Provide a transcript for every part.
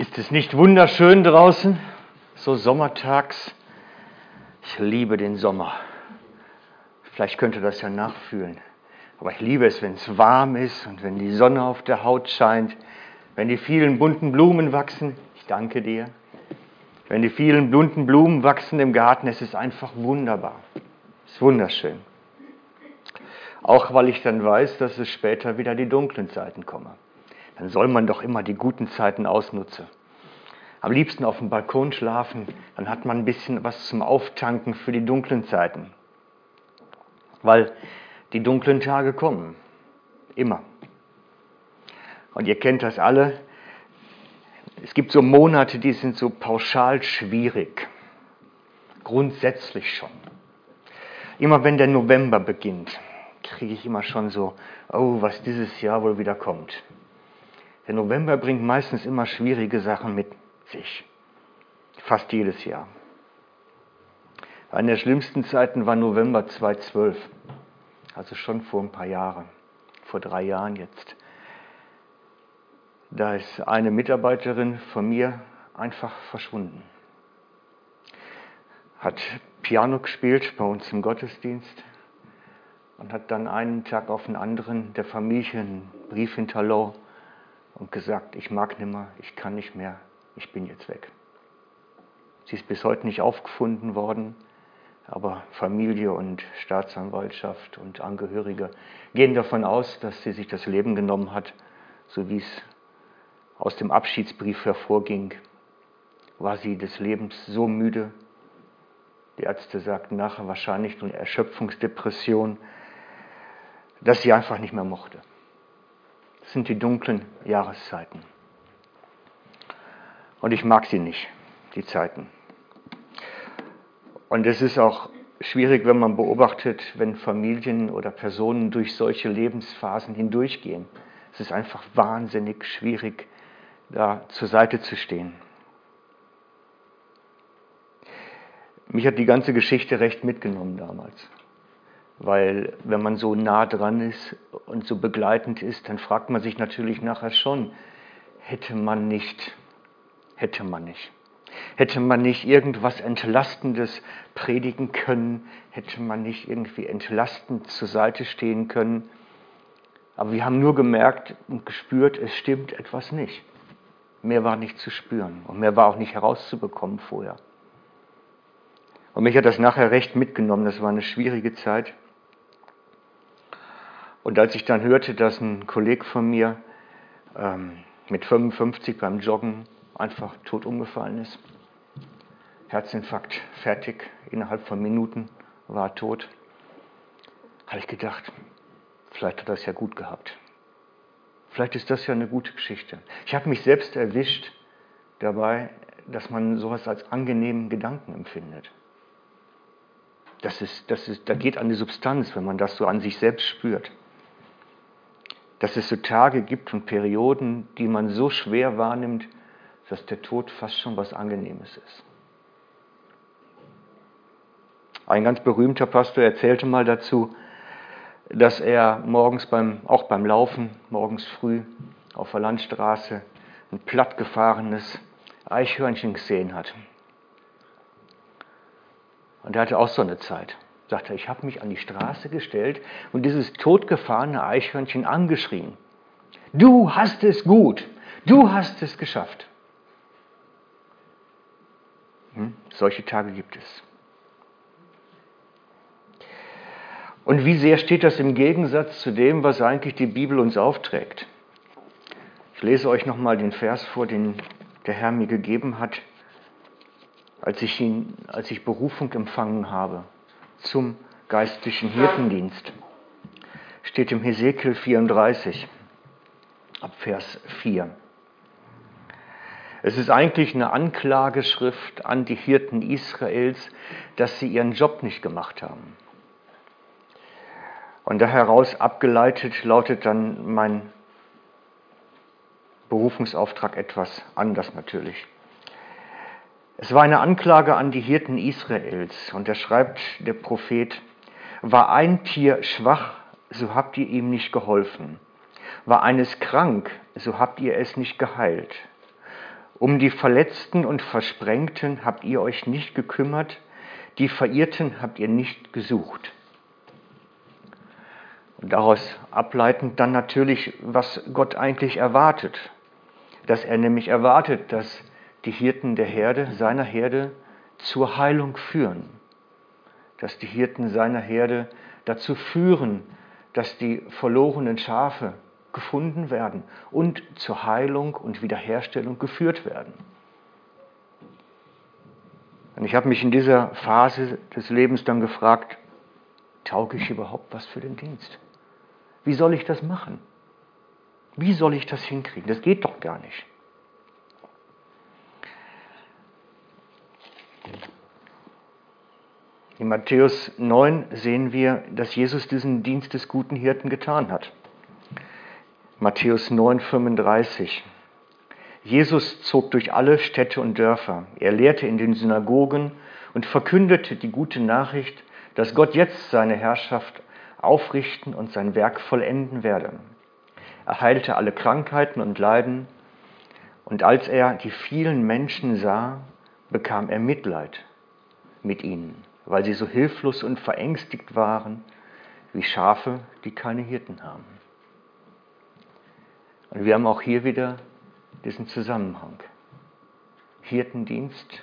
Ist es nicht wunderschön draußen, so sommertags? Ich liebe den Sommer. Vielleicht könnt ihr das ja nachfühlen. Aber ich liebe es, wenn es warm ist und wenn die Sonne auf der Haut scheint, wenn die vielen bunten Blumen wachsen. Ich danke dir. Wenn die vielen bunten Blumen wachsen im Garten, es ist einfach wunderbar. Es ist wunderschön. Auch weil ich dann weiß, dass es später wieder die dunklen Zeiten kommen dann soll man doch immer die guten Zeiten ausnutzen. Am liebsten auf dem Balkon schlafen, dann hat man ein bisschen was zum Auftanken für die dunklen Zeiten. Weil die dunklen Tage kommen. Immer. Und ihr kennt das alle. Es gibt so Monate, die sind so pauschal schwierig. Grundsätzlich schon. Immer wenn der November beginnt, kriege ich immer schon so, oh, was dieses Jahr wohl wieder kommt. Der November bringt meistens immer schwierige Sachen mit sich. Fast jedes Jahr. Eine der schlimmsten Zeiten war November 2012. Also schon vor ein paar Jahren. Vor drei Jahren jetzt. Da ist eine Mitarbeiterin von mir einfach verschwunden. Hat Piano gespielt bei uns im Gottesdienst und hat dann einen Tag auf den anderen der Familie einen Brief hinterlassen und gesagt, ich mag nimmer, ich kann nicht mehr, ich bin jetzt weg. Sie ist bis heute nicht aufgefunden worden, aber Familie und Staatsanwaltschaft und Angehörige gehen davon aus, dass sie sich das Leben genommen hat, so wie es aus dem Abschiedsbrief hervorging. War sie des Lebens so müde, die Ärzte sagten nachher wahrscheinlich eine Erschöpfungsdepression, dass sie einfach nicht mehr mochte sind die dunklen Jahreszeiten. Und ich mag sie nicht, die Zeiten. Und es ist auch schwierig, wenn man beobachtet, wenn Familien oder Personen durch solche Lebensphasen hindurchgehen. Es ist einfach wahnsinnig schwierig, da zur Seite zu stehen. Mich hat die ganze Geschichte recht mitgenommen damals. Weil wenn man so nah dran ist und so begleitend ist, dann fragt man sich natürlich nachher schon, hätte man nicht, hätte man nicht. Hätte man nicht irgendwas Entlastendes predigen können, hätte man nicht irgendwie entlastend zur Seite stehen können. Aber wir haben nur gemerkt und gespürt, es stimmt etwas nicht. Mehr war nicht zu spüren und mehr war auch nicht herauszubekommen vorher. Und mich hat das nachher recht mitgenommen. Das war eine schwierige Zeit. Und als ich dann hörte, dass ein Kollege von mir ähm, mit 55 beim Joggen einfach tot umgefallen ist, Herzinfarkt fertig, innerhalb von Minuten war er tot, habe ich gedacht, vielleicht hat er es ja gut gehabt. Vielleicht ist das ja eine gute Geschichte. Ich habe mich selbst erwischt dabei, dass man sowas als angenehmen Gedanken empfindet. Das ist, das ist, da geht an die Substanz, wenn man das so an sich selbst spürt dass es so Tage gibt und Perioden, die man so schwer wahrnimmt, dass der Tod fast schon was Angenehmes ist. Ein ganz berühmter Pastor erzählte mal dazu, dass er morgens beim, auch beim Laufen, morgens früh auf der Landstraße ein plattgefahrenes Eichhörnchen gesehen hat. Und er hatte auch so eine Zeit sagt er, ich habe mich an die Straße gestellt und dieses totgefahrene Eichhörnchen angeschrien. Du hast es gut, du hast es geschafft. Hm? Solche Tage gibt es. Und wie sehr steht das im Gegensatz zu dem, was eigentlich die Bibel uns aufträgt? Ich lese euch nochmal den Vers vor, den der Herr mir gegeben hat, als ich, ihn, als ich Berufung empfangen habe zum geistlichen Hirtendienst. Steht im Hesekiel 34 ab Vers 4. Es ist eigentlich eine Anklageschrift an die Hirten Israels, dass sie ihren Job nicht gemacht haben. Und daraus abgeleitet lautet dann mein Berufungsauftrag etwas anders natürlich. Es war eine Anklage an die Hirten Israels und da schreibt der Prophet, war ein Tier schwach, so habt ihr ihm nicht geholfen. War eines krank, so habt ihr es nicht geheilt. Um die Verletzten und Versprengten habt ihr euch nicht gekümmert, die Verirrten habt ihr nicht gesucht. Und daraus ableitend dann natürlich, was Gott eigentlich erwartet. Dass er nämlich erwartet, dass die Hirten der Herde, seiner Herde, zur Heilung führen. Dass die Hirten seiner Herde dazu führen, dass die verlorenen Schafe gefunden werden und zur Heilung und Wiederherstellung geführt werden. Und ich habe mich in dieser Phase des Lebens dann gefragt, tauge ich überhaupt was für den Dienst? Wie soll ich das machen? Wie soll ich das hinkriegen? Das geht doch gar nicht. In Matthäus 9 sehen wir, dass Jesus diesen Dienst des guten Hirten getan hat. Matthäus 9, 35. Jesus zog durch alle Städte und Dörfer. Er lehrte in den Synagogen und verkündete die gute Nachricht, dass Gott jetzt seine Herrschaft aufrichten und sein Werk vollenden werde. Er heilte alle Krankheiten und Leiden, und als er die vielen Menschen sah, bekam er Mitleid mit ihnen, weil sie so hilflos und verängstigt waren wie Schafe, die keine Hirten haben. Und wir haben auch hier wieder diesen Zusammenhang. Hirtendienst,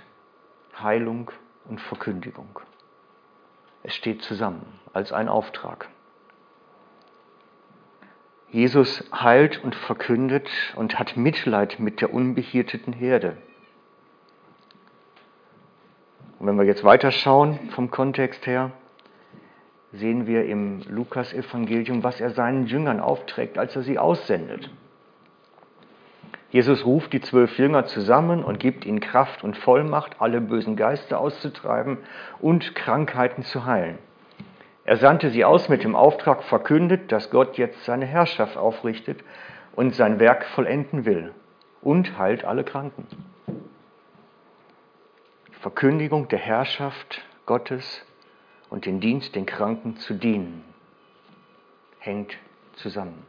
Heilung und Verkündigung. Es steht zusammen als ein Auftrag. Jesus heilt und verkündet und hat Mitleid mit der unbehirteten Herde. Und wenn wir jetzt weiterschauen vom Kontext her, sehen wir im Lukas-Evangelium, was er seinen Jüngern aufträgt, als er sie aussendet. Jesus ruft die zwölf Jünger zusammen und gibt ihnen Kraft und Vollmacht, alle bösen Geister auszutreiben und Krankheiten zu heilen. Er sandte sie aus mit dem Auftrag, verkündet, dass Gott jetzt seine Herrschaft aufrichtet und sein Werk vollenden will und heilt alle Kranken. Verkündigung der Herrschaft Gottes und den Dienst den Kranken zu dienen hängt zusammen.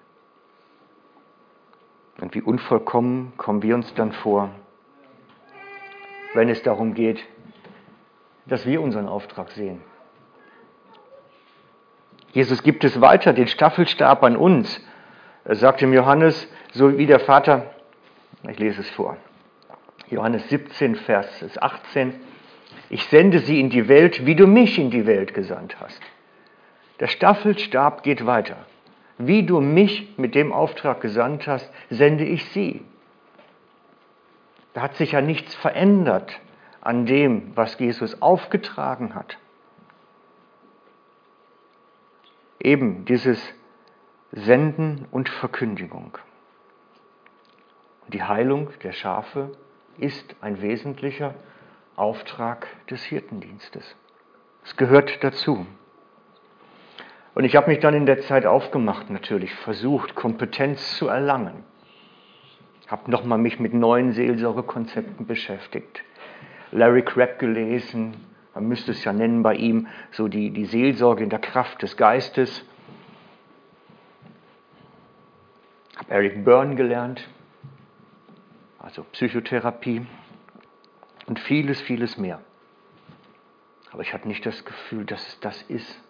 Und wie unvollkommen kommen wir uns dann vor, wenn es darum geht, dass wir unseren Auftrag sehen. Jesus gibt es weiter, den Staffelstab an uns. Er sagt im Johannes, so wie der Vater, ich lese es vor, Johannes 17, Vers 18, ich sende sie in die Welt, wie du mich in die Welt gesandt hast. Der Staffelstab geht weiter. Wie du mich mit dem Auftrag gesandt hast, sende ich sie. Da hat sich ja nichts verändert an dem, was Jesus aufgetragen hat. Eben dieses Senden und Verkündigung. Die Heilung der Schafe ist ein wesentlicher Auftrag des Hirtendienstes. Es gehört dazu. Und ich habe mich dann in der Zeit aufgemacht, natürlich versucht, Kompetenz zu erlangen. Habe nochmal mich mit neuen Seelsorgekonzepten beschäftigt. Larry Crabb gelesen, man müsste es ja nennen bei ihm, so die, die Seelsorge in der Kraft des Geistes. Habe Eric Byrne gelernt, also Psychotherapie und vieles, vieles mehr. Aber ich hatte nicht das Gefühl, dass es das ist,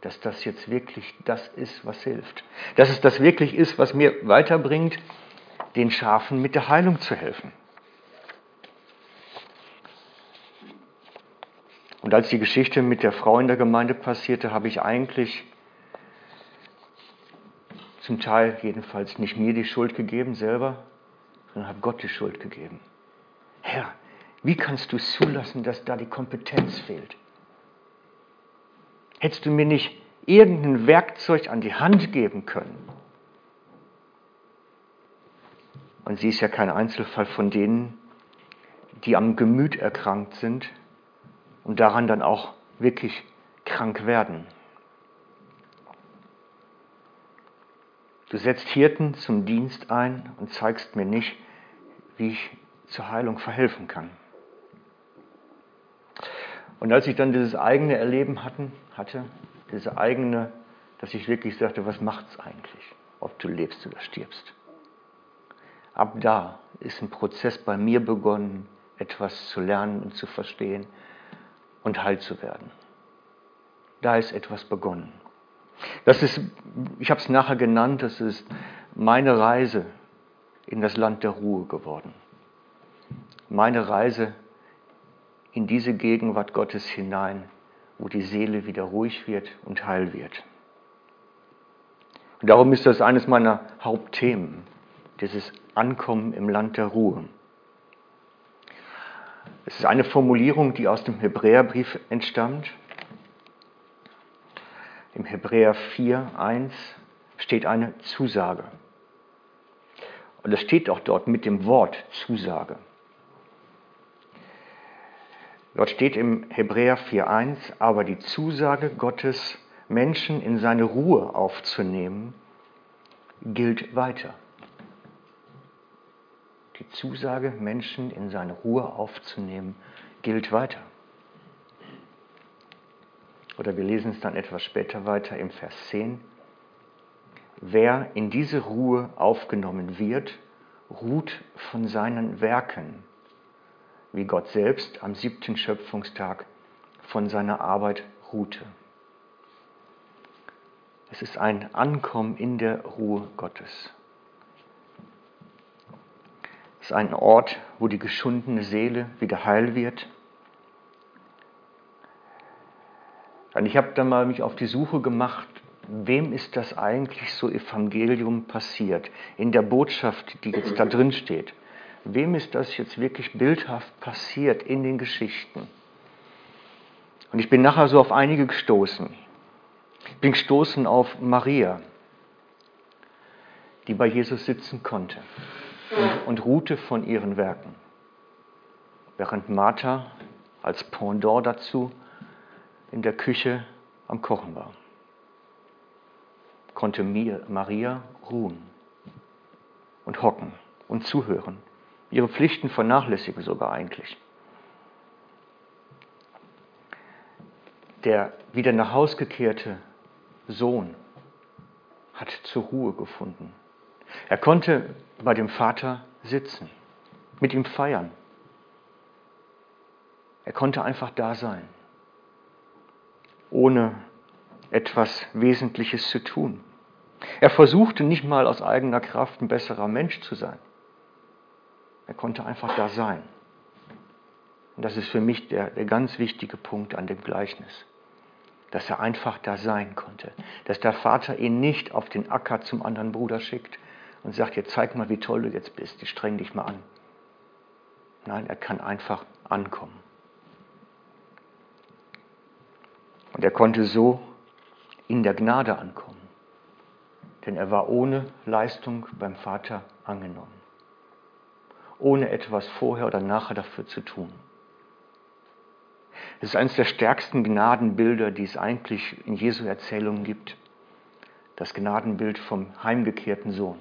dass das jetzt wirklich das ist, was hilft. Dass es das wirklich ist, was mir weiterbringt, den Schafen mit der Heilung zu helfen. Und als die Geschichte mit der Frau in der Gemeinde passierte, habe ich eigentlich zum Teil jedenfalls nicht mir die Schuld gegeben selber, sondern habe Gott die Schuld gegeben. Herr, wie kannst du zulassen, dass da die Kompetenz fehlt? Hättest du mir nicht irgendein Werkzeug an die Hand geben können? Und sie ist ja kein Einzelfall von denen, die am Gemüt erkrankt sind und daran dann auch wirklich krank werden. Du setzt Hirten zum Dienst ein und zeigst mir nicht, wie ich zur Heilung verhelfen kann. Und als ich dann dieses eigene Erleben hatten, hatte, diese eigene, dass ich wirklich sagte, was macht's eigentlich, ob du lebst oder stirbst. Ab da ist ein Prozess bei mir begonnen, etwas zu lernen und zu verstehen und heil zu werden. Da ist etwas begonnen. Das ist, ich habe es nachher genannt, das ist meine Reise in das Land der Ruhe geworden. Meine Reise in diese Gegenwart Gottes hinein, wo die Seele wieder ruhig wird und heil wird. Und darum ist das eines meiner Hauptthemen, dieses Ankommen im Land der Ruhe. Es ist eine Formulierung, die aus dem Hebräerbrief entstammt. Im Hebräer 4, 1 steht eine Zusage. Und das steht auch dort mit dem Wort Zusage. Dort steht im Hebräer 4.1, aber die Zusage Gottes, Menschen in seine Ruhe aufzunehmen, gilt weiter. Die Zusage, Menschen in seine Ruhe aufzunehmen, gilt weiter. Oder wir lesen es dann etwas später weiter im Vers 10. Wer in diese Ruhe aufgenommen wird, ruht von seinen Werken wie Gott selbst am siebten Schöpfungstag von seiner Arbeit ruhte. Es ist ein Ankommen in der Ruhe Gottes. Es ist ein Ort, wo die geschundene Seele wieder heil wird. Und ich habe dann mal mich auf die Suche gemacht, wem ist das eigentlich so Evangelium passiert in der Botschaft, die jetzt da drin steht wem ist das jetzt wirklich bildhaft passiert in den Geschichten? Und ich bin nachher so auf einige gestoßen. Ich bin gestoßen auf Maria, die bei Jesus sitzen konnte und, und ruhte von ihren Werken. Während Martha als Pendant dazu in der Küche am Kochen war, konnte Maria ruhen und hocken und zuhören ihre Pflichten vernachlässigen sogar eigentlich. Der wieder nach Haus gekehrte Sohn hat zur Ruhe gefunden. Er konnte bei dem Vater sitzen, mit ihm feiern. Er konnte einfach da sein, ohne etwas Wesentliches zu tun. Er versuchte nicht mal aus eigener Kraft ein besserer Mensch zu sein. Er konnte einfach da sein. Und das ist für mich der, der ganz wichtige Punkt an dem Gleichnis. Dass er einfach da sein konnte. Dass der Vater ihn nicht auf den Acker zum anderen Bruder schickt und sagt, jetzt zeig mal, wie toll du jetzt bist, ich streng dich mal an. Nein, er kann einfach ankommen. Und er konnte so in der Gnade ankommen. Denn er war ohne Leistung beim Vater angenommen ohne etwas vorher oder nachher dafür zu tun. Es ist eines der stärksten Gnadenbilder, die es eigentlich in Jesu Erzählungen gibt. Das Gnadenbild vom heimgekehrten Sohn.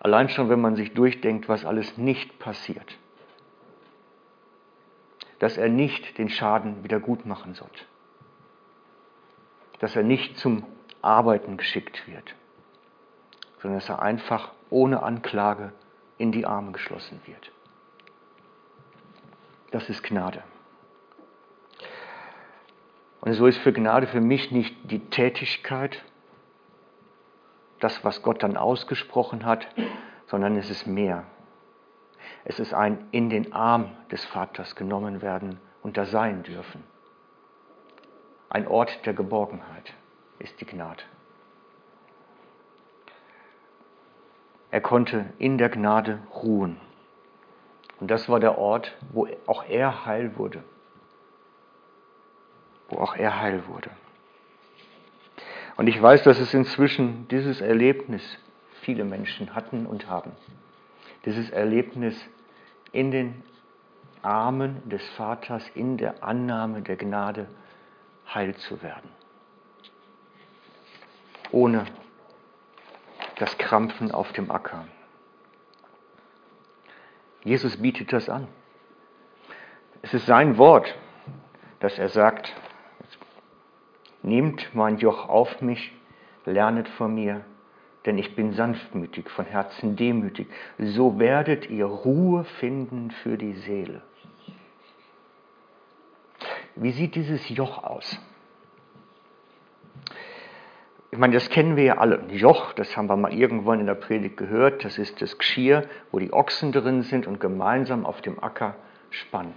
Allein schon, wenn man sich durchdenkt, was alles nicht passiert. Dass er nicht den Schaden wieder gut machen soll. Dass er nicht zum Arbeiten geschickt wird, sondern dass er einfach ohne Anklage in die Arme geschlossen wird. Das ist Gnade. Und so ist für Gnade für mich nicht die Tätigkeit, das, was Gott dann ausgesprochen hat, sondern es ist mehr. Es ist ein in den Arm des Vaters genommen werden und da sein dürfen. Ein Ort der Geborgenheit ist die Gnade. Er konnte in der Gnade ruhen. Und das war der Ort, wo auch er heil wurde. Wo auch er heil wurde. Und ich weiß, dass es inzwischen dieses Erlebnis viele Menschen hatten und haben. Dieses Erlebnis in den Armen des Vaters, in der Annahme der Gnade heil zu werden. Ohne das Krampfen auf dem Acker. Jesus bietet das an. Es ist sein Wort, dass er sagt, nehmt mein Joch auf mich, lernet von mir, denn ich bin sanftmütig, von Herzen demütig. So werdet ihr Ruhe finden für die Seele. Wie sieht dieses Joch aus? Ich meine, das kennen wir ja alle. Joch, das haben wir mal irgendwann in der Predigt gehört, das ist das Geschirr, wo die Ochsen drin sind und gemeinsam auf dem Acker spannen.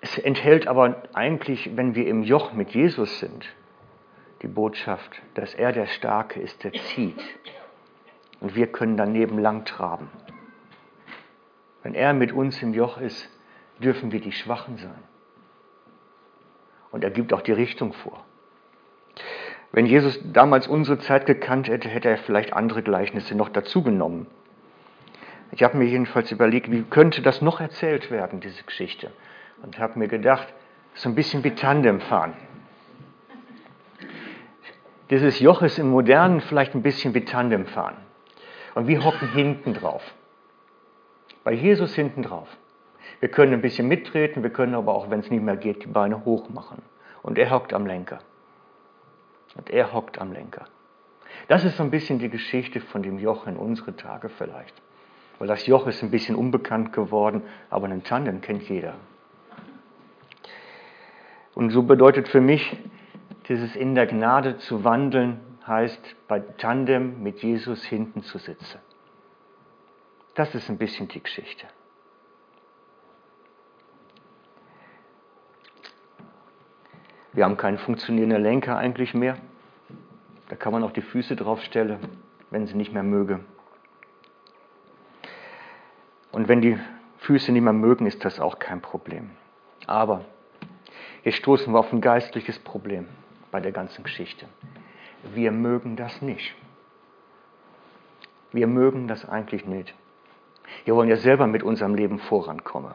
Es enthält aber eigentlich, wenn wir im Joch mit Jesus sind, die Botschaft, dass er der Starke ist, der zieht. Und wir können daneben lang traben. Wenn er mit uns im Joch ist, dürfen wir die Schwachen sein. Und er gibt auch die Richtung vor. Wenn Jesus damals unsere Zeit gekannt hätte, hätte er vielleicht andere Gleichnisse noch dazu genommen. Ich habe mir jedenfalls überlegt, wie könnte das noch erzählt werden, diese Geschichte. Und habe mir gedacht, so ein bisschen wie Tandemfahren. Dieses Joch ist im Modernen vielleicht ein bisschen wie Tandemfahren. Und wir hocken hinten drauf. Bei Jesus hinten drauf. Wir können ein bisschen mittreten, wir können aber auch, wenn es nicht mehr geht, die Beine hoch machen. Und er hockt am Lenker. Und er hockt am Lenker. Das ist so ein bisschen die Geschichte von dem Joch in unsere Tage vielleicht. Weil das Joch ist ein bisschen unbekannt geworden, aber einen Tandem kennt jeder. Und so bedeutet für mich, dieses in der Gnade zu wandeln, heißt bei Tandem mit Jesus hinten zu sitzen. Das ist ein bisschen die Geschichte. Wir haben keinen funktionierenden Lenker eigentlich mehr. Da kann man auch die Füße draufstellen, wenn sie nicht mehr möge. Und wenn die Füße nicht mehr mögen, ist das auch kein Problem. Aber hier stoßen wir auf ein geistliches Problem bei der ganzen Geschichte. Wir mögen das nicht. Wir mögen das eigentlich nicht. Wir wollen ja selber mit unserem Leben vorankommen.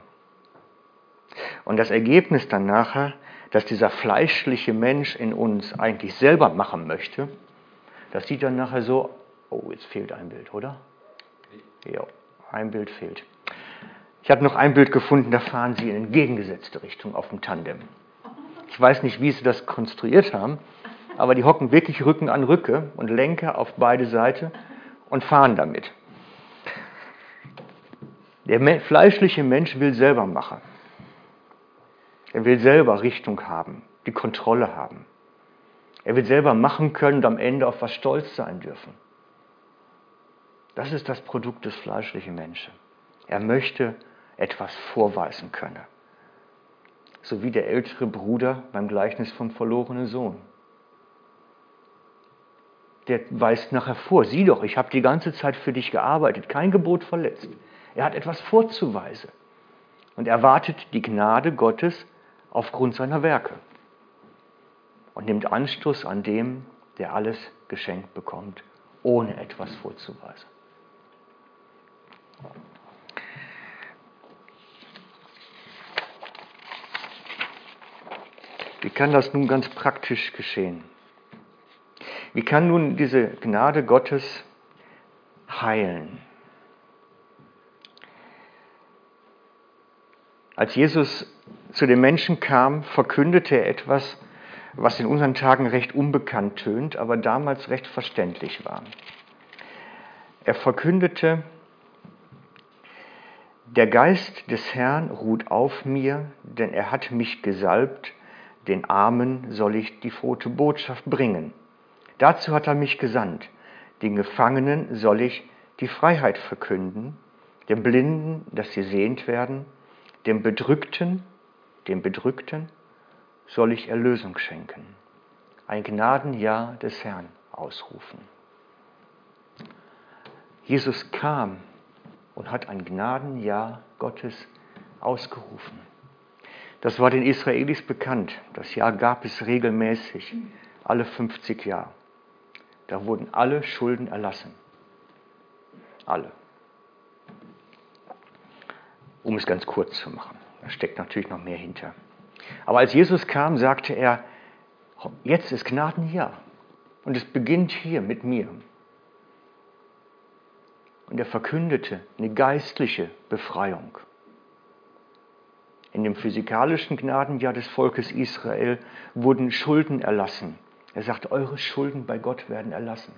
Und das Ergebnis dann nachher dass dieser fleischliche Mensch in uns eigentlich selber machen möchte, das sieht dann nachher so, oh, jetzt fehlt ein Bild, oder? Ja, ein Bild fehlt. Ich habe noch ein Bild gefunden, da fahren sie in entgegengesetzte Richtung auf dem Tandem. Ich weiß nicht, wie sie das konstruiert haben, aber die hocken wirklich Rücken an Rücke und Lenker auf beide Seiten und fahren damit. Der fleischliche Mensch will selber machen. Er will selber Richtung haben, die Kontrolle haben. Er will selber machen können und am Ende auf was stolz sein dürfen. Das ist das Produkt des fleischlichen Menschen. Er möchte etwas vorweisen können. So wie der ältere Bruder beim Gleichnis vom verlorenen Sohn. Der weist nachher vor, sieh doch, ich habe die ganze Zeit für dich gearbeitet, kein Gebot verletzt. Er hat etwas vorzuweisen und erwartet die Gnade Gottes aufgrund seiner Werke und nimmt Anstoß an dem, der alles geschenkt bekommt, ohne etwas vorzuweisen. Wie kann das nun ganz praktisch geschehen? Wie kann nun diese Gnade Gottes heilen? Als Jesus zu den Menschen kam, verkündete er etwas, was in unseren Tagen recht unbekannt tönt, aber damals recht verständlich war. Er verkündete, der Geist des Herrn ruht auf mir, denn er hat mich gesalbt, den Armen soll ich die frohe Botschaft bringen. Dazu hat er mich gesandt, den Gefangenen soll ich die Freiheit verkünden, den Blinden, dass sie sehend werden, dem Bedrückten dem Bedrückten soll ich Erlösung schenken, ein Gnadenjahr des Herrn ausrufen. Jesus kam und hat ein Gnadenjahr Gottes ausgerufen. Das war den Israelis bekannt. Das Jahr gab es regelmäßig, alle 50 Jahre. Da wurden alle Schulden erlassen. Alle. Um es ganz kurz zu machen. Da steckt natürlich noch mehr hinter. Aber als Jesus kam, sagte er, jetzt ist Gnadenjahr. Und es beginnt hier mit mir. Und er verkündete eine geistliche Befreiung. In dem physikalischen Gnadenjahr des Volkes Israel wurden Schulden erlassen. Er sagt, eure Schulden bei Gott werden erlassen.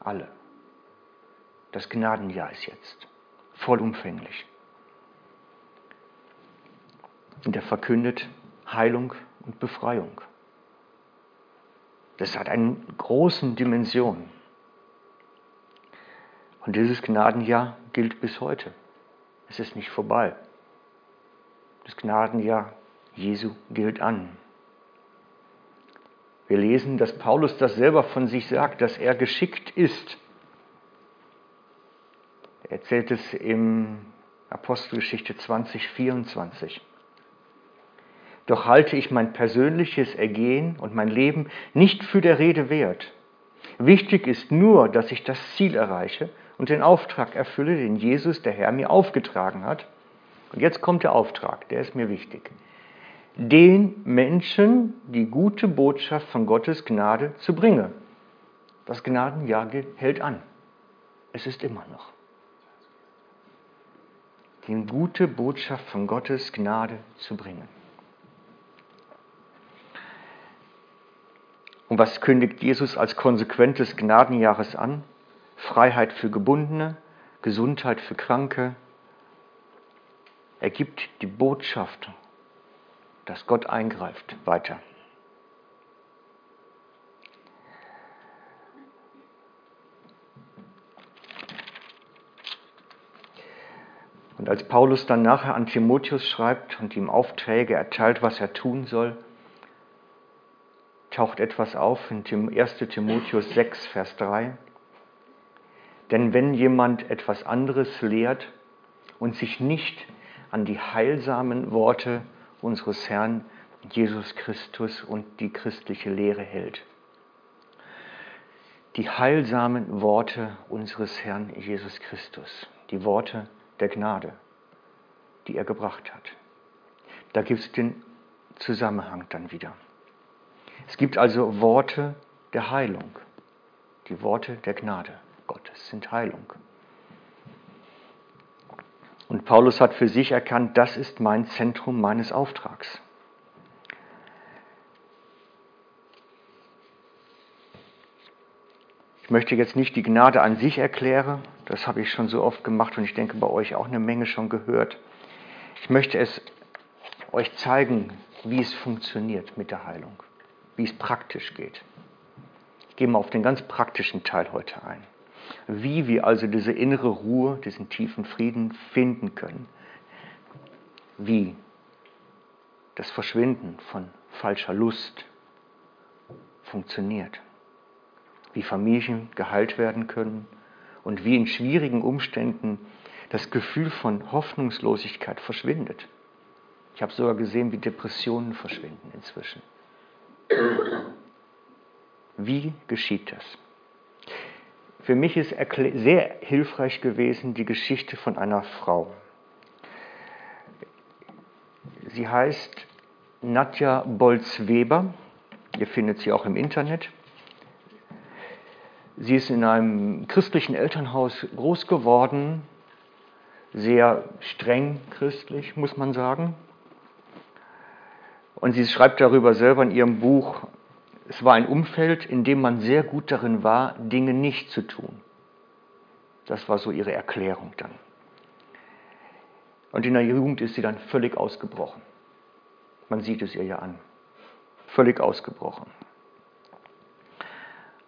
Alle. Das Gnadenjahr ist jetzt vollumfänglich. Und er verkündet Heilung und Befreiung. Das hat eine großen Dimension. Und dieses Gnadenjahr gilt bis heute. Es ist nicht vorbei. Das Gnadenjahr Jesu gilt an. Wir lesen, dass Paulus das selber von sich sagt, dass er geschickt ist. Er erzählt es im Apostelgeschichte 20, 24. Doch halte ich mein persönliches Ergehen und mein Leben nicht für der Rede wert. Wichtig ist nur, dass ich das Ziel erreiche und den Auftrag erfülle, den Jesus, der Herr, mir aufgetragen hat. Und jetzt kommt der Auftrag, der ist mir wichtig. Den Menschen die gute Botschaft von Gottes Gnade zu bringen. Das Gnadenjahr hält an. Es ist immer noch. Die gute Botschaft von Gottes Gnade zu bringen. Und was kündigt Jesus als Konsequenz des Gnadenjahres an? Freiheit für Gebundene, Gesundheit für Kranke. Er gibt die Botschaft, dass Gott eingreift, weiter. Und als Paulus dann nachher an Timotheus schreibt und ihm Aufträge erteilt, was er tun soll, taucht etwas auf in 1 Timotheus 6, Vers 3. Denn wenn jemand etwas anderes lehrt und sich nicht an die heilsamen Worte unseres Herrn Jesus Christus und die christliche Lehre hält, die heilsamen Worte unseres Herrn Jesus Christus, die Worte der Gnade, die er gebracht hat. Da gibt es den Zusammenhang dann wieder. Es gibt also Worte der Heilung. Die Worte der Gnade Gottes sind Heilung. Und Paulus hat für sich erkannt, das ist mein Zentrum meines Auftrags. Ich möchte jetzt nicht die Gnade an sich erklären, das habe ich schon so oft gemacht und ich denke bei euch auch eine Menge schon gehört. Ich möchte es euch zeigen, wie es funktioniert mit der Heilung wie es praktisch geht. Ich gehe mal auf den ganz praktischen Teil heute ein. Wie wir also diese innere Ruhe, diesen tiefen Frieden finden können. Wie das Verschwinden von falscher Lust funktioniert. Wie Familien geheilt werden können und wie in schwierigen Umständen das Gefühl von Hoffnungslosigkeit verschwindet. Ich habe sogar gesehen, wie Depressionen verschwinden inzwischen. Wie geschieht das? Für mich ist sehr hilfreich gewesen die Geschichte von einer Frau. Sie heißt Nadja Bolz-Weber. Ihr findet sie auch im Internet. Sie ist in einem christlichen Elternhaus groß geworden, sehr streng christlich, muss man sagen. Und sie schreibt darüber selber in ihrem Buch, es war ein Umfeld, in dem man sehr gut darin war, Dinge nicht zu tun. Das war so ihre Erklärung dann. Und in der Jugend ist sie dann völlig ausgebrochen. Man sieht es ihr ja an. Völlig ausgebrochen.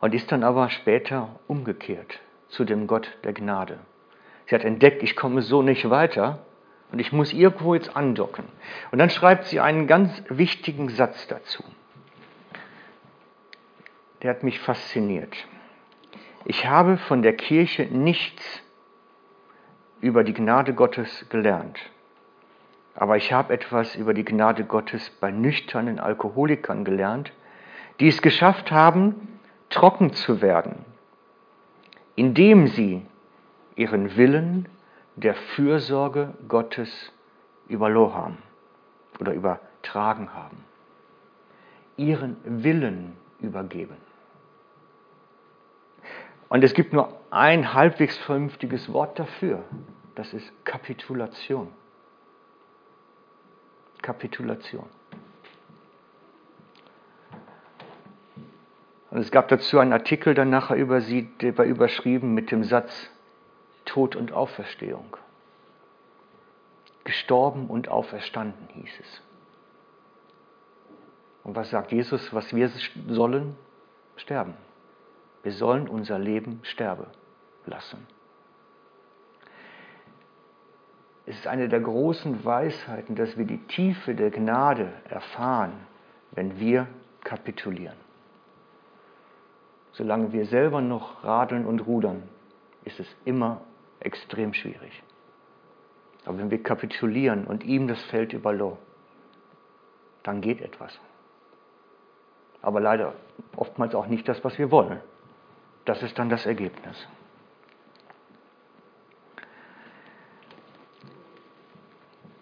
Und ist dann aber später umgekehrt zu dem Gott der Gnade. Sie hat entdeckt, ich komme so nicht weiter und ich muss irgendwo jetzt andocken. Und dann schreibt sie einen ganz wichtigen Satz dazu. Der hat mich fasziniert. Ich habe von der Kirche nichts über die Gnade Gottes gelernt. Aber ich habe etwas über die Gnade Gottes bei nüchternen Alkoholikern gelernt, die es geschafft haben, trocken zu werden, indem sie ihren Willen der Fürsorge Gottes überloren haben oder übertragen haben. Ihren Willen übergeben. Und es gibt nur ein halbwegs vernünftiges Wort dafür. Das ist Kapitulation. Kapitulation. Und es gab dazu einen Artikel dann nachher über sie, der war überschrieben mit dem Satz Tod und Auferstehung. Gestorben und auferstanden hieß es. Und was sagt Jesus, was wir sollen? Sterben. Wir sollen unser Leben sterben lassen. Es ist eine der großen Weisheiten, dass wir die Tiefe der Gnade erfahren, wenn wir kapitulieren. Solange wir selber noch radeln und rudern, ist es immer extrem schwierig. Aber wenn wir kapitulieren und ihm das Feld überlassen, dann geht etwas. Aber leider oftmals auch nicht das, was wir wollen. Das ist dann das Ergebnis.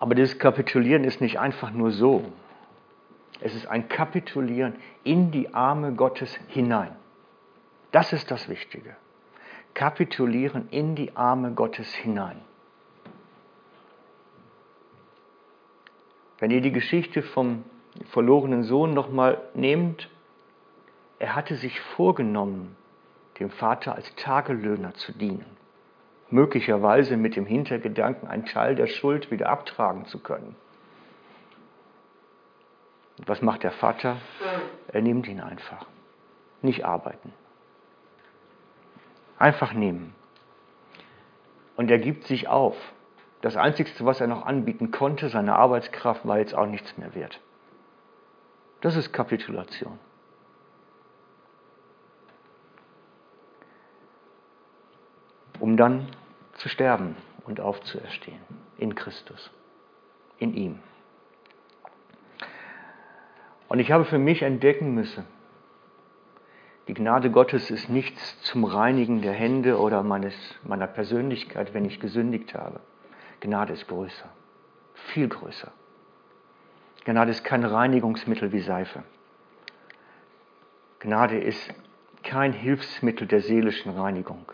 Aber dieses Kapitulieren ist nicht einfach nur so. Es ist ein Kapitulieren in die Arme Gottes hinein. Das ist das Wichtige. Kapitulieren in die Arme Gottes hinein. Wenn ihr die Geschichte vom verlorenen Sohn nochmal nehmt, er hatte sich vorgenommen, dem Vater als Tagelöhner zu dienen, möglicherweise mit dem Hintergedanken, einen Teil der Schuld wieder abtragen zu können. Und was macht der Vater? Er nimmt ihn einfach. Nicht arbeiten. Einfach nehmen. Und er gibt sich auf. Das Einzige, was er noch anbieten konnte, seine Arbeitskraft, war jetzt auch nichts mehr wert. Das ist Kapitulation. Um dann zu sterben und aufzuerstehen in Christus, in ihm. Und ich habe für mich entdecken müssen, die Gnade Gottes ist nichts zum Reinigen der Hände oder meines, meiner Persönlichkeit, wenn ich gesündigt habe. Gnade ist größer, viel größer. Gnade ist kein Reinigungsmittel wie Seife. Gnade ist kein Hilfsmittel der seelischen Reinigung,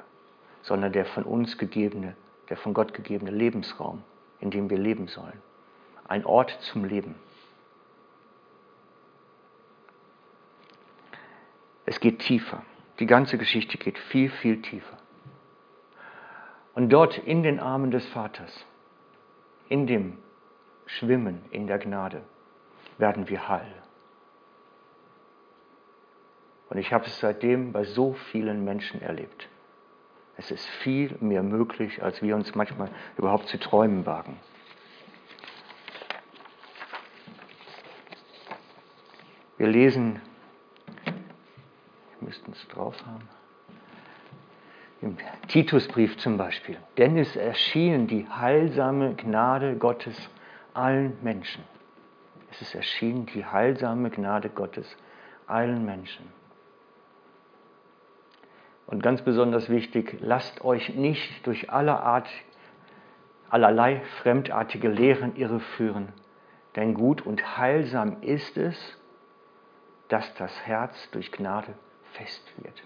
sondern der von uns gegebene, der von Gott gegebene Lebensraum, in dem wir leben sollen. Ein Ort zum Leben. Geht tiefer. Die ganze Geschichte geht viel, viel tiefer. Und dort in den Armen des Vaters, in dem Schwimmen in der Gnade, werden wir heil. Und ich habe es seitdem bei so vielen Menschen erlebt. Es ist viel mehr möglich, als wir uns manchmal überhaupt zu träumen wagen. Wir lesen müssten es drauf haben. Im Titusbrief zum Beispiel. Denn es erschien die heilsame Gnade Gottes allen Menschen. Es ist erschienen die heilsame Gnade Gottes allen Menschen. Und ganz besonders wichtig, lasst euch nicht durch aller Art, allerlei fremdartige Lehren irreführen, denn gut und heilsam ist es, dass das Herz durch Gnade fest wird.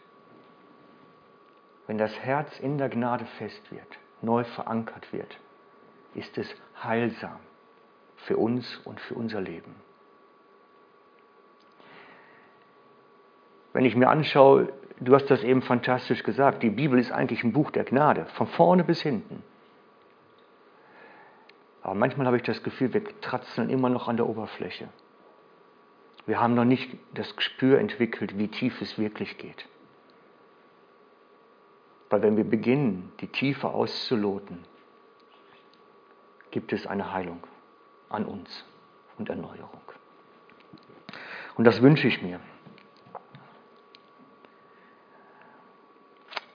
Wenn das Herz in der Gnade fest wird, neu verankert wird, ist es heilsam für uns und für unser Leben. Wenn ich mir anschaue, du hast das eben fantastisch gesagt, die Bibel ist eigentlich ein Buch der Gnade, von vorne bis hinten. Aber manchmal habe ich das Gefühl, wir tratzeln immer noch an der Oberfläche. Wir haben noch nicht das Gespür entwickelt, wie tief es wirklich geht. Weil wenn wir beginnen, die Tiefe auszuloten, gibt es eine Heilung an uns und Erneuerung. Und das wünsche ich mir.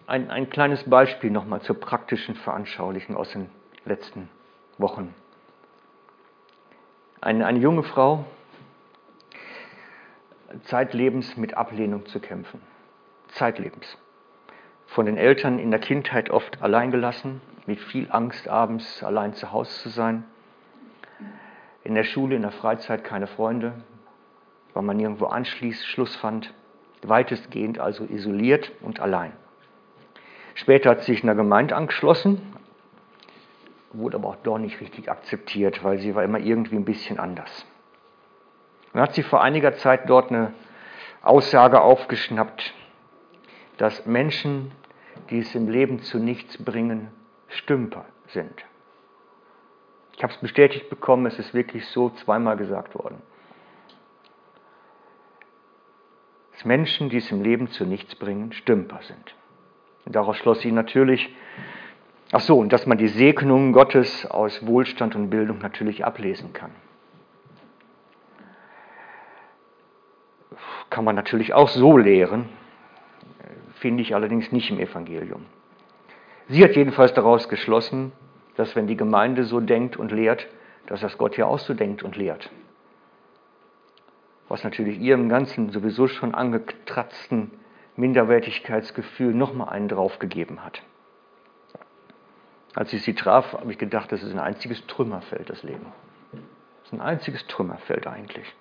Ein, ein kleines Beispiel nochmal zur praktischen Veranschaulichung aus den letzten Wochen. Eine, eine junge Frau, zeitlebens mit Ablehnung zu kämpfen. Zeitlebens. Von den Eltern in der Kindheit oft alleingelassen, mit viel Angst abends allein zu Hause zu sein. In der Schule, in der Freizeit keine Freunde, weil man nirgendwo Anschluss fand. Weitestgehend also isoliert und allein. Später hat sich in der Gemeinde angeschlossen, wurde aber auch dort nicht richtig akzeptiert, weil sie war immer irgendwie ein bisschen anders. Dann hat sie vor einiger Zeit dort eine, Aussage aufgeschnappt, dass Menschen, die es im Leben zu nichts bringen, Stümper sind. Ich habe es bestätigt bekommen, es ist wirklich so zweimal gesagt worden. Dass Menschen, die es im Leben zu nichts bringen, Stümper sind. Und daraus schloss sie natürlich, ach so, und dass man die Segnungen Gottes aus Wohlstand und Bildung natürlich ablesen kann. Kann man natürlich auch so lehren, finde ich allerdings nicht im Evangelium. Sie hat jedenfalls daraus geschlossen, dass wenn die Gemeinde so denkt und lehrt, dass das Gott ja auch so denkt und lehrt. Was natürlich ihrem ganzen sowieso schon angetratzten Minderwertigkeitsgefühl nochmal einen draufgegeben hat. Als ich sie traf, habe ich gedacht, das ist ein einziges Trümmerfeld, das Leben. Das ist ein einziges Trümmerfeld eigentlich.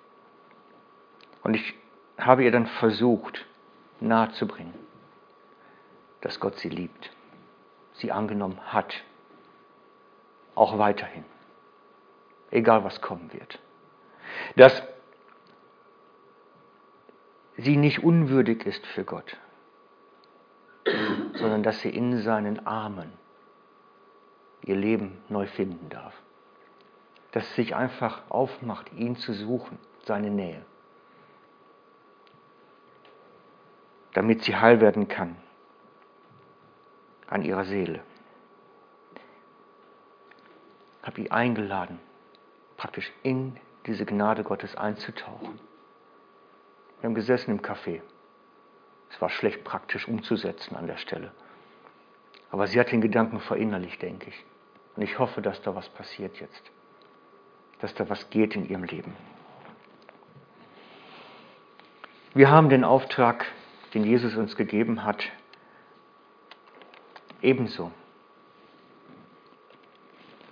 Und ich habe ihr dann versucht, nahezubringen, dass Gott sie liebt, sie angenommen hat, auch weiterhin, egal was kommen wird. Dass sie nicht unwürdig ist für Gott, sondern dass sie in seinen Armen ihr Leben neu finden darf. Dass sie sich einfach aufmacht, ihn zu suchen, seine Nähe, damit sie heil werden kann an ihrer Seele. Ich habe ihn eingeladen, praktisch in diese Gnade Gottes einzutauchen. Wir haben gesessen im Café. Es war schlecht praktisch umzusetzen an der Stelle. Aber sie hat den Gedanken verinnerlicht, denke ich. Und ich hoffe, dass da was passiert jetzt. Dass da was geht in ihrem Leben. Wir haben den Auftrag, den Jesus uns gegeben hat, ebenso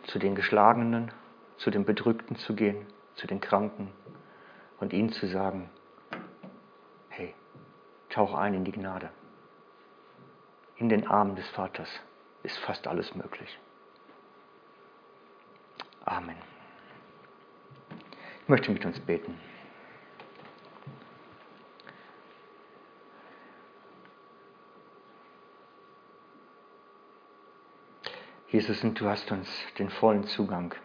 zu den Geschlagenen, zu den Bedrückten zu gehen, zu den Kranken und ihnen zu sagen, hey, tauch ein in die Gnade. In den Armen des Vaters ist fast alles möglich. Amen. Ich möchte mit uns beten. Jesus, und du hast uns den vollen Zugang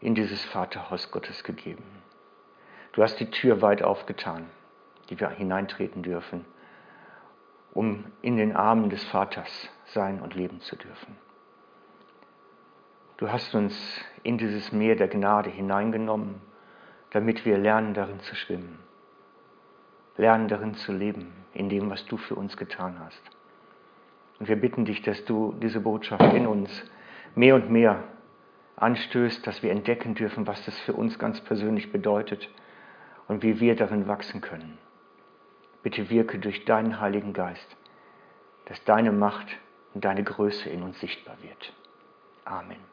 in dieses Vaterhaus Gottes gegeben. Du hast die Tür weit aufgetan, die wir hineintreten dürfen, um in den Armen des Vaters sein und leben zu dürfen. Du hast uns in dieses Meer der Gnade hineingenommen, damit wir lernen darin zu schwimmen, lernen darin zu leben, in dem, was du für uns getan hast. Und wir bitten dich, dass du diese Botschaft in uns mehr und mehr anstößt, dass wir entdecken dürfen, was das für uns ganz persönlich bedeutet und wie wir darin wachsen können. Bitte wirke durch deinen Heiligen Geist, dass deine Macht und deine Größe in uns sichtbar wird. Amen.